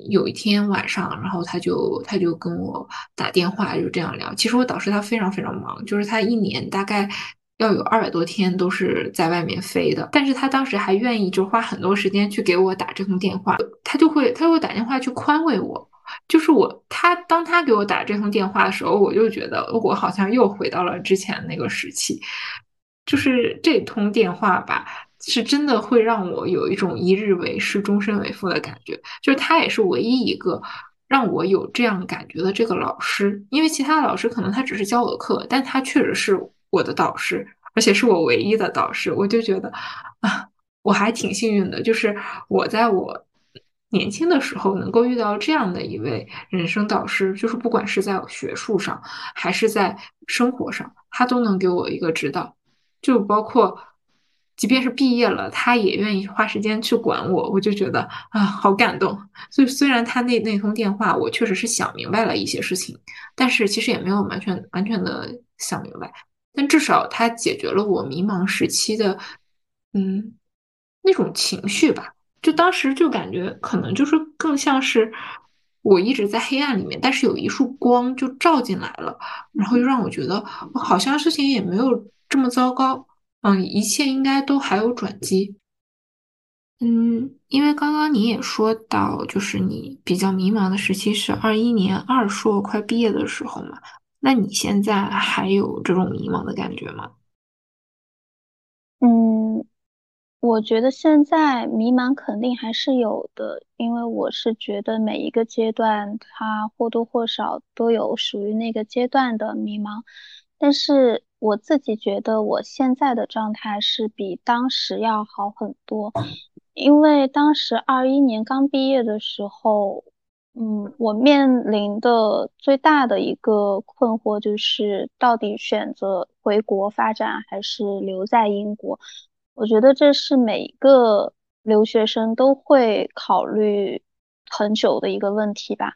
有一天晚上，然后他就他就跟我打电话，就这样聊。其实我导师他非常非常忙，就是他一年大概要有二百多天都是在外面飞的。但是他当时还愿意就花很多时间去给我打这通电话，他就会他就会打电话去宽慰我，就是我，他当他给我打这通电话的时候，我就觉得我好像又回到了之前那个时期。就是这通电话吧，是真的会让我有一种一日为师，终身为父的感觉。就是他也是唯一一个让我有这样感觉的这个老师，因为其他的老师可能他只是教我课，但他确实是我的导师，而且是我唯一的导师。我就觉得啊，我还挺幸运的，就是我在我年轻的时候能够遇到这样的一位人生导师，就是不管是在学术上还是在生活上，他都能给我一个指导。就包括，即便是毕业了，他也愿意花时间去管我，我就觉得啊，好感动。所以虽然他那那通电话，我确实是想明白了一些事情，但是其实也没有完全完全的想明白。但至少他解决了我迷茫时期的，嗯，那种情绪吧。就当时就感觉可能就是更像是我一直在黑暗里面，但是有一束光就照进来了，然后又让我觉得好像事情也没有。这么糟糕，嗯，一切应该都还有转机。嗯，因为刚刚你也说到，就是你比较迷茫的时期是二一年二硕快毕业的时候嘛？那你现在还有这种迷茫的感觉吗？嗯，我觉得现在迷茫肯定还是有的，因为我是觉得每一个阶段它或多或少都有属于那个阶段的迷茫，但是。我自己觉得我现在的状态是比当时要好很多，因为当时二一年刚毕业的时候，嗯，我面临的最大的一个困惑就是到底选择回国发展还是留在英国。我觉得这是每一个留学生都会考虑很久的一个问题吧。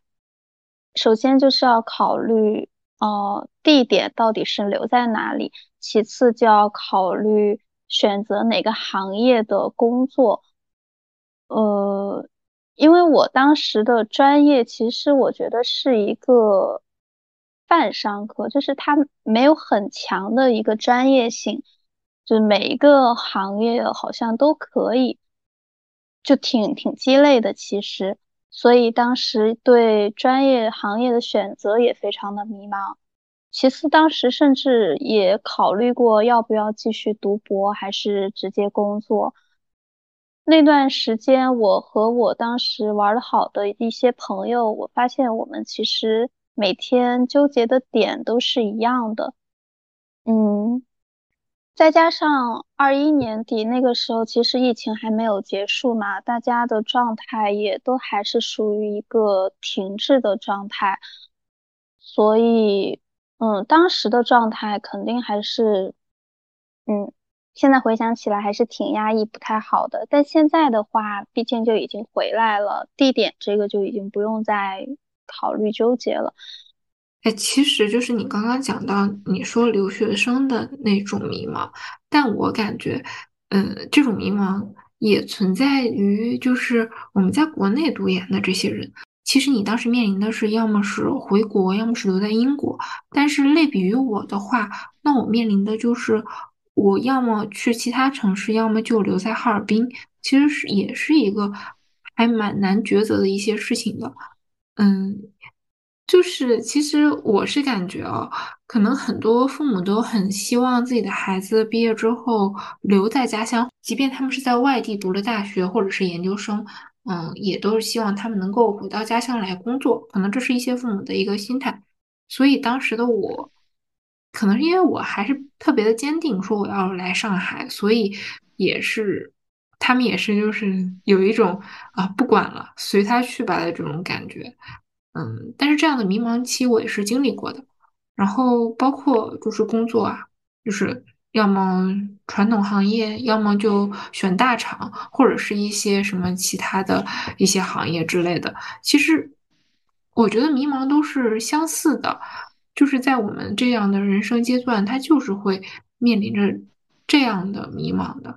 首先就是要考虑。呃，地点到底是留在哪里？其次就要考虑选择哪个行业的工作。呃，因为我当时的专业其实我觉得是一个泛商科，就是它没有很强的一个专业性，就每一个行业好像都可以，就挺挺鸡肋的其实。所以当时对专业行业的选择也非常的迷茫。其次，当时甚至也考虑过要不要继续读博，还是直接工作。那段时间，我和我当时玩的好的一些朋友，我发现我们其实每天纠结的点都是一样的。再加上二一年底那个时候，其实疫情还没有结束嘛，大家的状态也都还是属于一个停滞的状态，所以，嗯，当时的状态肯定还是，嗯，现在回想起来还是挺压抑、不太好的。但现在的话，毕竟就已经回来了，地点这个就已经不用再考虑纠结了。哎，其实就是你刚刚讲到你说留学生的那种迷茫，但我感觉，嗯，这种迷茫也存在于就是我们在国内读研的这些人。其实你当时面临的是要么是回国，要么是留在英国。但是类比于我的话，那我面临的就是我要么去其他城市，要么就留在哈尔滨。其实是也是一个还蛮难抉择的一些事情的，嗯。就是，其实我是感觉哦，可能很多父母都很希望自己的孩子毕业之后留在家乡，即便他们是在外地读了大学或者是研究生，嗯，也都是希望他们能够回到家乡来工作。可能这是一些父母的一个心态。所以当时的我，可能是因为我还是特别的坚定，说我要来上海，所以也是他们也是就是有一种啊，不管了，随他去吧的这种感觉。嗯，但是这样的迷茫期我也是经历过的，然后包括就是工作啊，就是要么传统行业，要么就选大厂，或者是一些什么其他的一些行业之类的。其实我觉得迷茫都是相似的，就是在我们这样的人生阶段，他就是会面临着这样的迷茫的。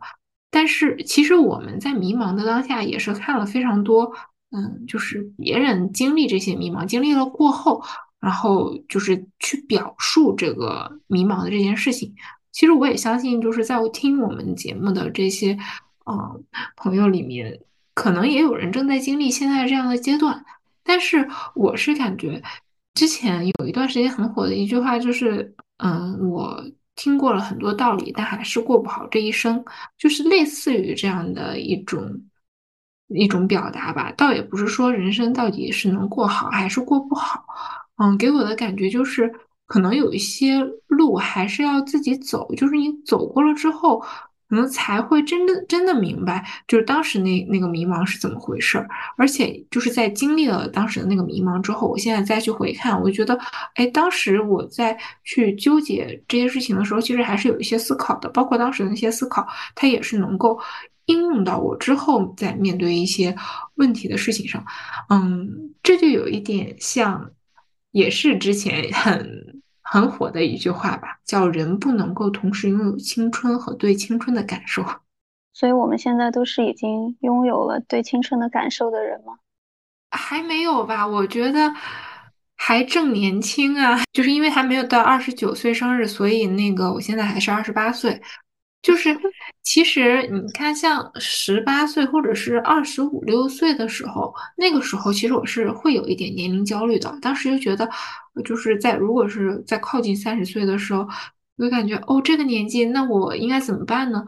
但是其实我们在迷茫的当下，也是看了非常多。嗯，就是别人经历这些迷茫，经历了过后，然后就是去表述这个迷茫的这件事情。其实我也相信，就是在听我们节目的这些嗯朋友里面，可能也有人正在经历现在这样的阶段。但是我是感觉，之前有一段时间很火的一句话就是，嗯，我听过了很多道理，但还是过不好这一生，就是类似于这样的一种一种表达吧。倒也不是说人生到底是能过好还是过不好，嗯，给我的感觉就是，可能有一些路还是要自己走，就是你走过了之后。可能才会真的真的明白，就是当时那那个迷茫是怎么回事儿。而且就是在经历了当时的那个迷茫之后，我现在再去回看，我觉得，哎，当时我在去纠结这些事情的时候，其实还是有一些思考的。包括当时的那些思考，它也是能够应用到我之后在面对一些问题的事情上。嗯，这就有一点像，也是之前很。很火的一句话吧，叫“人不能够同时拥有青春和对青春的感受”。所以，我们现在都是已经拥有了对青春的感受的人吗？还没有吧，我觉得还正年轻啊。就是因为还没有到二十九岁生日，所以那个我现在还是二十八岁。就是，其实你看，像十八岁或者是二十五六岁的时候，那个时候其实我是会有一点年龄焦虑的。当时就觉得，就是在如果是在靠近三十岁的时候，我就感觉哦，这个年纪，那我应该怎么办呢？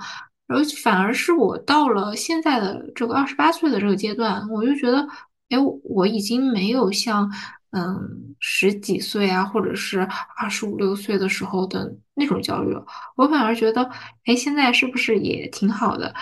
然后反而是我到了现在的这个二十八岁的这个阶段，我就觉得，哎，我已经没有像。嗯，十几岁啊，或者是二十五六岁的时候的那种焦虑，我反而觉得，哎，现在是不是也挺好的？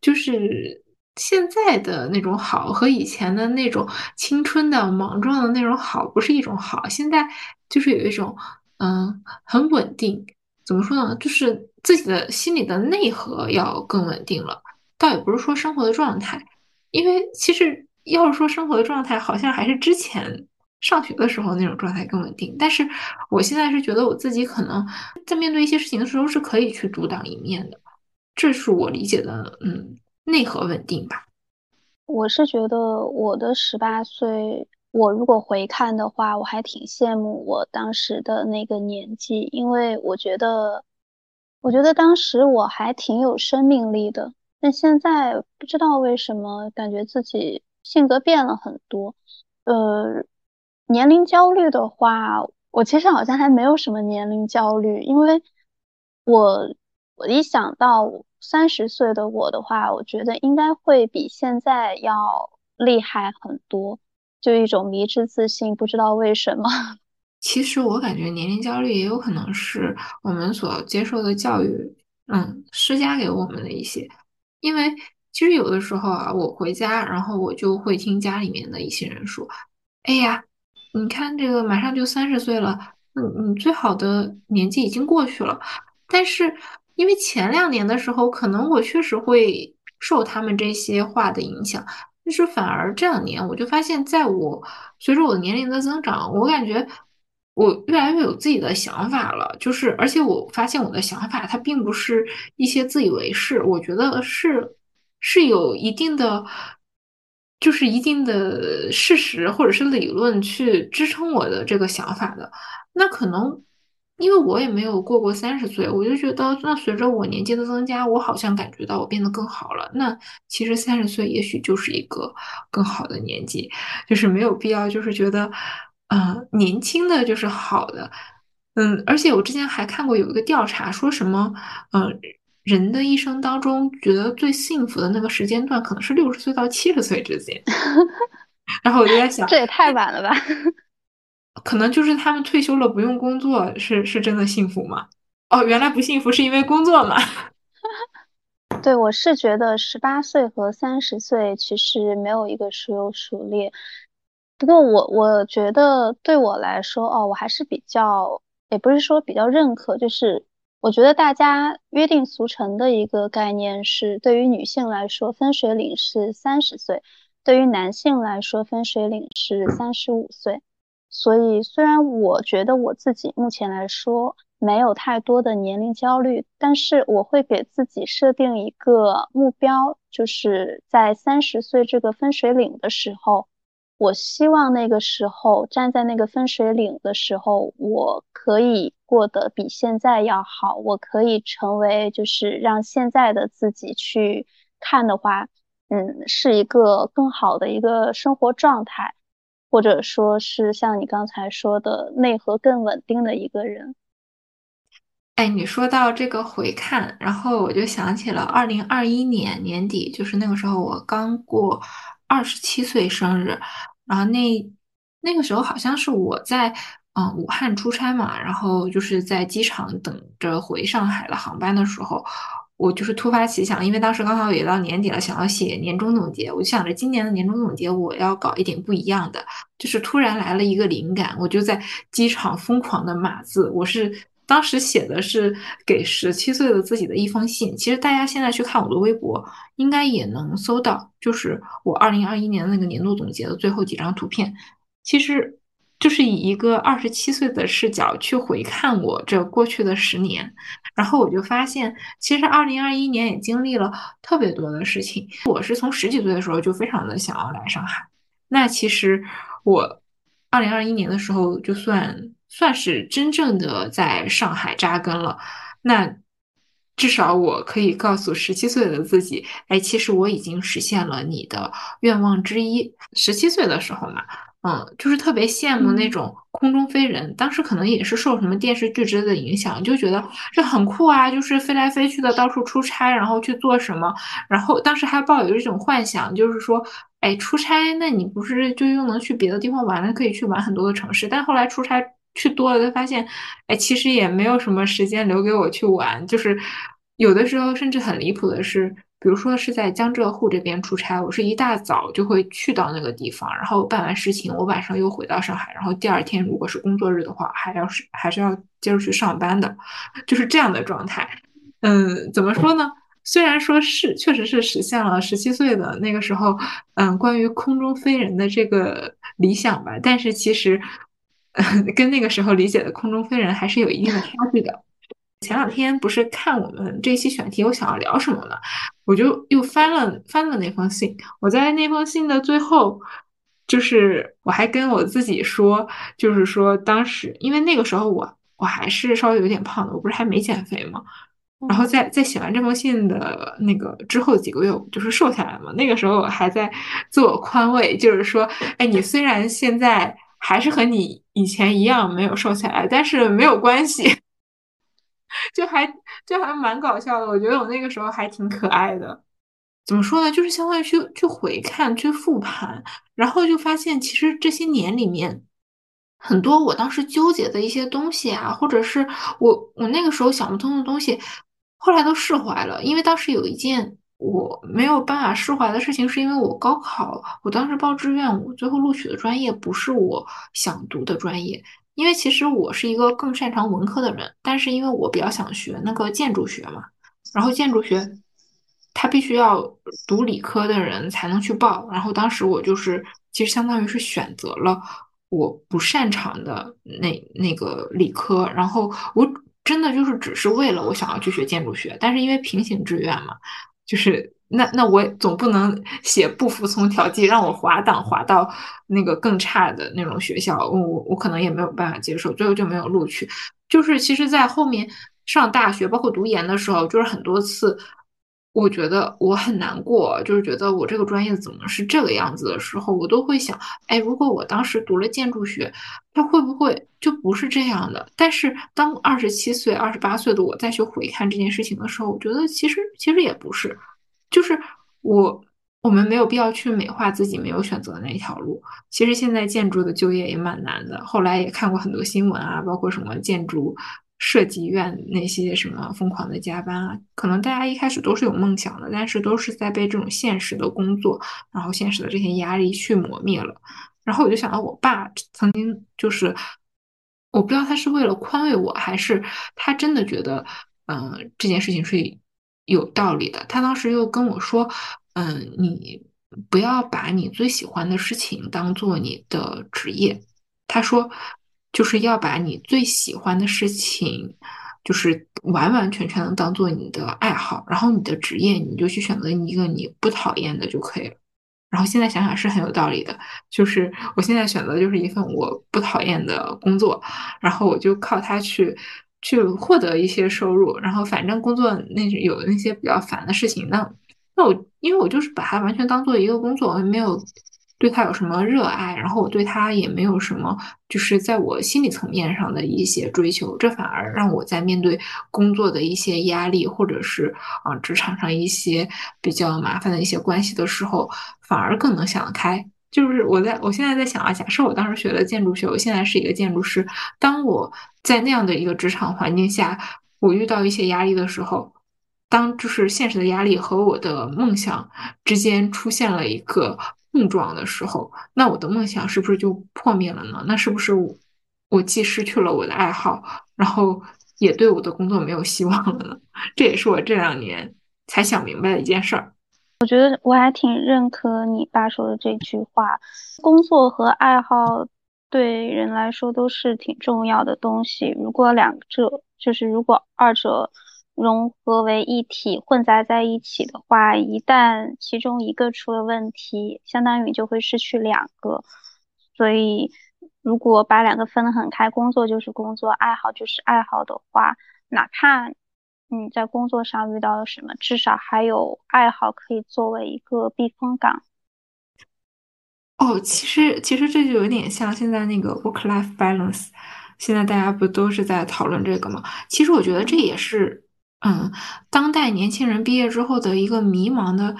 就是现在的那种好和以前的那种青春的莽撞的那种好不是一种好。现在就是有一种，嗯，很稳定。怎么说呢？就是自己的心里的内核要更稳定了。倒也不是说生活的状态，因为其实要是说生活的状态，好像还是之前。上学的时候那种状态更稳定，但是我现在是觉得我自己可能在面对一些事情的时候是可以去独当一面的，这是我理解的，嗯，内核稳定吧。我是觉得我的十八岁，我如果回看的话，我还挺羡慕我当时的那个年纪，因为我觉得，我觉得当时我还挺有生命力的。但现在不知道为什么，感觉自己性格变了很多，呃。年龄焦虑的话，我其实好像还没有什么年龄焦虑，因为我我一想到三十岁的我的话，我觉得应该会比现在要厉害很多，就一种迷之自信，不知道为什么。其实我感觉年龄焦虑也有可能是我们所接受的教育，嗯，施加给我们的一些，因为其实有的时候啊，我回家，然后我就会听家里面的一些人说，哎呀。你看，这个马上就三十岁了，嗯，你最好的年纪已经过去了。但是，因为前两年的时候，可能我确实会受他们这些话的影响，但是反而这两年，我就发现，在我随着我年龄的增长，我感觉我越来越有自己的想法了。就是，而且我发现我的想法，它并不是一些自以为是，我觉得是是有一定的。就是一定的事实或者是理论去支撑我的这个想法的，那可能因为我也没有过过三十岁，我就觉得那随着我年纪的增加，我好像感觉到我变得更好了。那其实三十岁也许就是一个更好的年纪，就是没有必要就是觉得，呃，年轻的就是好的，嗯，而且我之前还看过有一个调查，说什么，嗯。人的一生当中，觉得最幸福的那个时间段，可能是六十岁到七十岁之间。然后我就在想，这也太晚了吧？可能就是他们退休了，不用工作，是是真的幸福吗？哦，原来不幸福是因为工作嘛？对，我是觉得十八岁和三十岁其实没有一个孰优孰劣。不过我我觉得对我来说，哦，我还是比较，也不是说比较认可，就是。我觉得大家约定俗成的一个概念是，对于女性来说，分水岭是三十岁；对于男性来说，分水岭是三十五岁。所以，虽然我觉得我自己目前来说没有太多的年龄焦虑，但是我会给自己设定一个目标，就是在三十岁这个分水岭的时候。我希望那个时候站在那个分水岭的时候，我可以过得比现在要好。我可以成为，就是让现在的自己去看的话，嗯，是一个更好的一个生活状态。或者说是像你刚才说的内核更稳定的一个人。哎，你说到这个回看，然后我就想起了二零二一年年底，就是那个时候我刚过二十七岁生日，然后那那个时候好像是我在嗯武汉出差嘛，然后就是在机场等着回上海的航班的时候。我就是突发奇想，因为当时刚好也到年底了，想要写年终总结，我就想着今年的年终总结我要搞一点不一样的，就是突然来了一个灵感，我就在机场疯狂的码字。我是当时写的是给十七岁的自己的一封信，其实大家现在去看我的微博，应该也能搜到，就是我二零二一年那个年度总结的最后几张图片，其实。就是以一个二十七岁的视角去回看我这过去的十年，然后我就发现，其实二零二一年也经历了特别多的事情。我是从十几岁的时候就非常的想要来上海，那其实我二零二一年的时候就算算是真正的在上海扎根了，那至少我可以告诉十七岁的自己，哎，其实我已经实现了你的愿望之一。十七岁的时候嘛。嗯，就是特别羡慕那种空中飞人，当时可能也是受什么电视剧之类的影响，就觉得这很酷啊，就是飞来飞去的到处出差，然后去做什么，然后当时还抱有一种幻想，就是说，哎，出差，那你不是就又能去别的地方玩了，可以去玩很多的城市，但后来出差去多了，就发现，哎，其实也没有什么时间留给我去玩，就是有的时候甚至很离谱的是。比如说是在江浙沪这边出差，我是一大早就会去到那个地方，然后办完事情，我晚上又回到上海，然后第二天如果是工作日的话，还要是还是要接着去上班的，就是这样的状态。嗯，怎么说呢？虽然说是确实是实现了十七岁的那个时候，嗯，关于空中飞人的这个理想吧，但是其实 跟那个时候理解的空中飞人还是有一定的差距的。前两天不是看我们这期选题，我想要聊什么呢？我就又翻了翻了那封信。我在那封信的最后，就是我还跟我自己说，就是说当时因为那个时候我我还是稍微有点胖的，我不是还没减肥吗？然后在在写完这封信的那个之后几个月，我就是瘦下来嘛。那个时候我还在自我宽慰，就是说，哎，你虽然现在还是和你以前一样没有瘦下来，但是没有关系。就还就还蛮搞笑的，我觉得我那个时候还挺可爱的。怎么说呢？就是相当于去去回看、去复盘，然后就发现其实这些年里面，很多我当时纠结的一些东西啊，或者是我我那个时候想不通的东西，后来都释怀了。因为当时有一件我没有办法释怀的事情，是因为我高考，我当时报志愿，我最后录取的专业不是我想读的专业。因为其实我是一个更擅长文科的人，但是因为我比较想学那个建筑学嘛，然后建筑学它必须要读理科的人才能去报，然后当时我就是其实相当于是选择了我不擅长的那那个理科，然后我真的就是只是为了我想要去学建筑学，但是因为平行志愿嘛，就是。那那我总不能 写不服从调剂，让我滑档滑到那个更差的那种学校，我我可能也没有办法接受，最后就没有录取。就是其实，在后面上大学，包括读研的时候，就是很多次，我觉得我很难过，就是觉得我这个专业怎么是这个样子的时候，我都会想，哎，如果我当时读了建筑学，它会不会就不是这样的？但是当二十七岁、二十八岁的我再去回看这件事情的时候，我觉得其实其实也不是。就是我，我们没有必要去美化自己没有选择的那条路。其实现在建筑的就业也蛮难的。后来也看过很多新闻啊，包括什么建筑设计院那些什么疯狂的加班啊，可能大家一开始都是有梦想的，但是都是在被这种现实的工作，然后现实的这些压力去磨灭了。然后我就想到我爸曾经就是，我不知道他是为了宽慰我还是他真的觉得，嗯，这件事情是。有道理的，他当时又跟我说：“嗯，你不要把你最喜欢的事情当做你的职业。”他说：“就是要把你最喜欢的事情，就是完完全全的当做你的爱好，然后你的职业你就去选择一个你不讨厌的就可以了。”然后现在想想是很有道理的，就是我现在选择就是一份我不讨厌的工作，然后我就靠它去。去获得一些收入，然后反正工作那有那些比较烦的事情，那那我因为我就是把它完全当做一个工作，我也没有对他有什么热爱，然后我对他也没有什么，就是在我心理层面上的一些追求，这反而让我在面对工作的一些压力，或者是啊职场上一些比较麻烦的一些关系的时候，反而更能想得开。就是我在我现在在想啊，假设我当时学了建筑学，我现在是一个建筑师，当我在那样的一个职场环境下，我遇到一些压力的时候。当就是现实的压力和我的梦想之间出现了一个碰撞的时候，那我的梦想是不是就破灭了呢？那是不是我既失去了我的爱好，然后也对我的工作没有希望了呢？这也是我这两年才想明白的一件事儿。我觉得我还挺认可你爸说的这句话，工作和爱好对人来说都是挺重要的东西。如果两者就是如果二者。融合为一体，混杂在一起的话，一旦其中一个出了问题，相当于就会失去两个。所以，如果把两个分得很开，工作就是工作，爱好就是爱好的话，哪怕你在工作上遇到了什么，至少还有爱好可以作为一个避风港。哦，其实其实这就有点像现在那个 work-life balance，现在大家不都是在讨论这个吗？其实我觉得这也是。嗯，当代年轻人毕业之后的一个迷茫的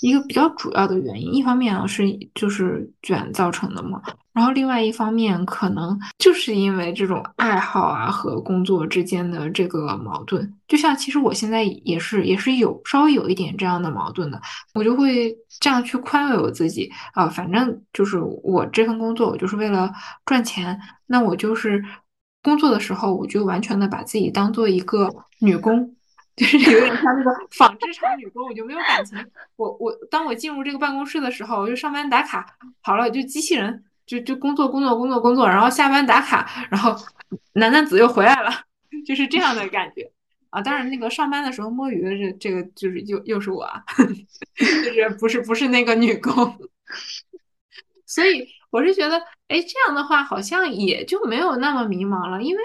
一个比较主要的原因，一方面啊是就是卷造成的嘛，然后另外一方面可能就是因为这种爱好啊和工作之间的这个矛盾，就像其实我现在也是也是有稍微有一点这样的矛盾的，我就会这样去宽慰我自己啊，反正就是我这份工作我就是为了赚钱，那我就是工作的时候我就完全的把自己当做一个女工。就是有点像那个 纺织厂女工，我就没有感情。我我当我进入这个办公室的时候，我就上班打卡，好了就机器人，就就工作工作工作工作，然后下班打卡，然后男男子又回来了，就是这样的感觉啊。当然那个上班的时候摸鱼的这这个就是又又是我，啊，就是不是不是那个女工，所以我是觉得，哎，这样的话好像也就没有那么迷茫了，因为。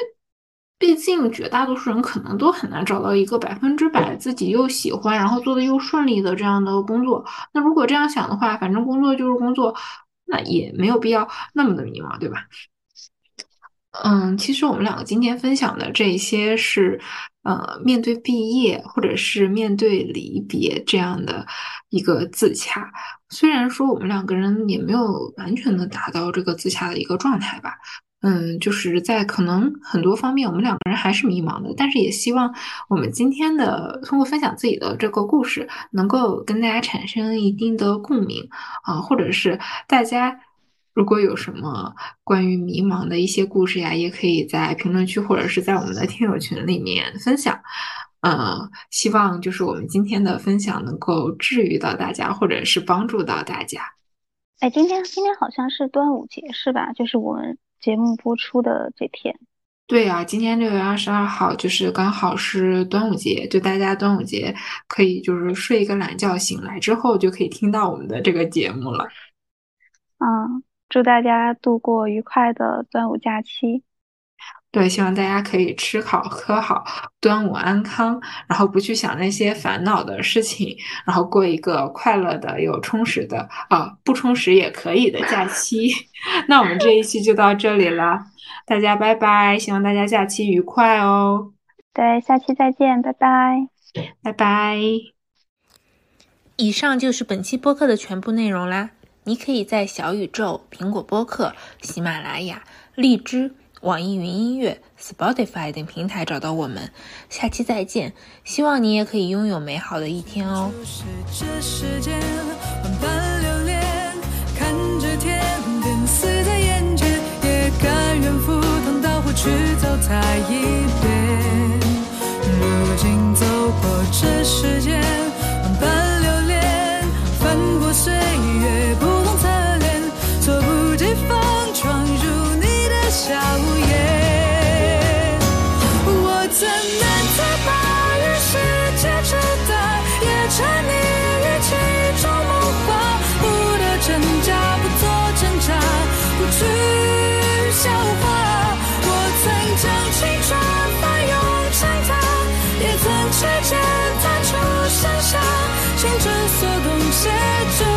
毕竟绝大多数人可能都很难找到一个百分之百自己又喜欢，然后做的又顺利的这样的工作。那如果这样想的话，反正工作就是工作，那也没有必要那么的迷茫，对吧？嗯，其实我们两个今天分享的这些是，呃，面对毕业或者是面对离别这样的一个自洽。虽然说我们两个人也没有完全的达到这个自洽的一个状态吧。嗯，就是在可能很多方面，我们两个人还是迷茫的，但是也希望我们今天的通过分享自己的这个故事，能够跟大家产生一定的共鸣啊，或者是大家如果有什么关于迷茫的一些故事呀，也可以在评论区或者是在我们的听友群里面分享。呃，希望就是我们今天的分享能够治愈到大家，或者是帮助到大家。哎，今天今天好像是端午节是吧？就是我们。节目播出的这天，对啊，今天六月二十二号就是刚好是端午节，就大家端午节可以就是睡一个懒觉，醒来之后就可以听到我们的这个节目了。嗯，祝大家度过愉快的端午假期。对，希望大家可以吃好喝好，端午安康，然后不去想那些烦恼的事情，然后过一个快乐的、有充实的啊，不充实也可以的假期。那我们这一期就到这里了，大家拜拜，希望大家假期愉快哦。对，下期再见，拜拜，拜拜。以上就是本期播客的全部内容啦，你可以在小宇宙、苹果播客、喜马拉雅、荔枝。网易云音乐、Spotify 等平台找到我们，下期再见。希望你也可以拥有美好的一天哦。如今走过这世间。去消化，我曾将青结局。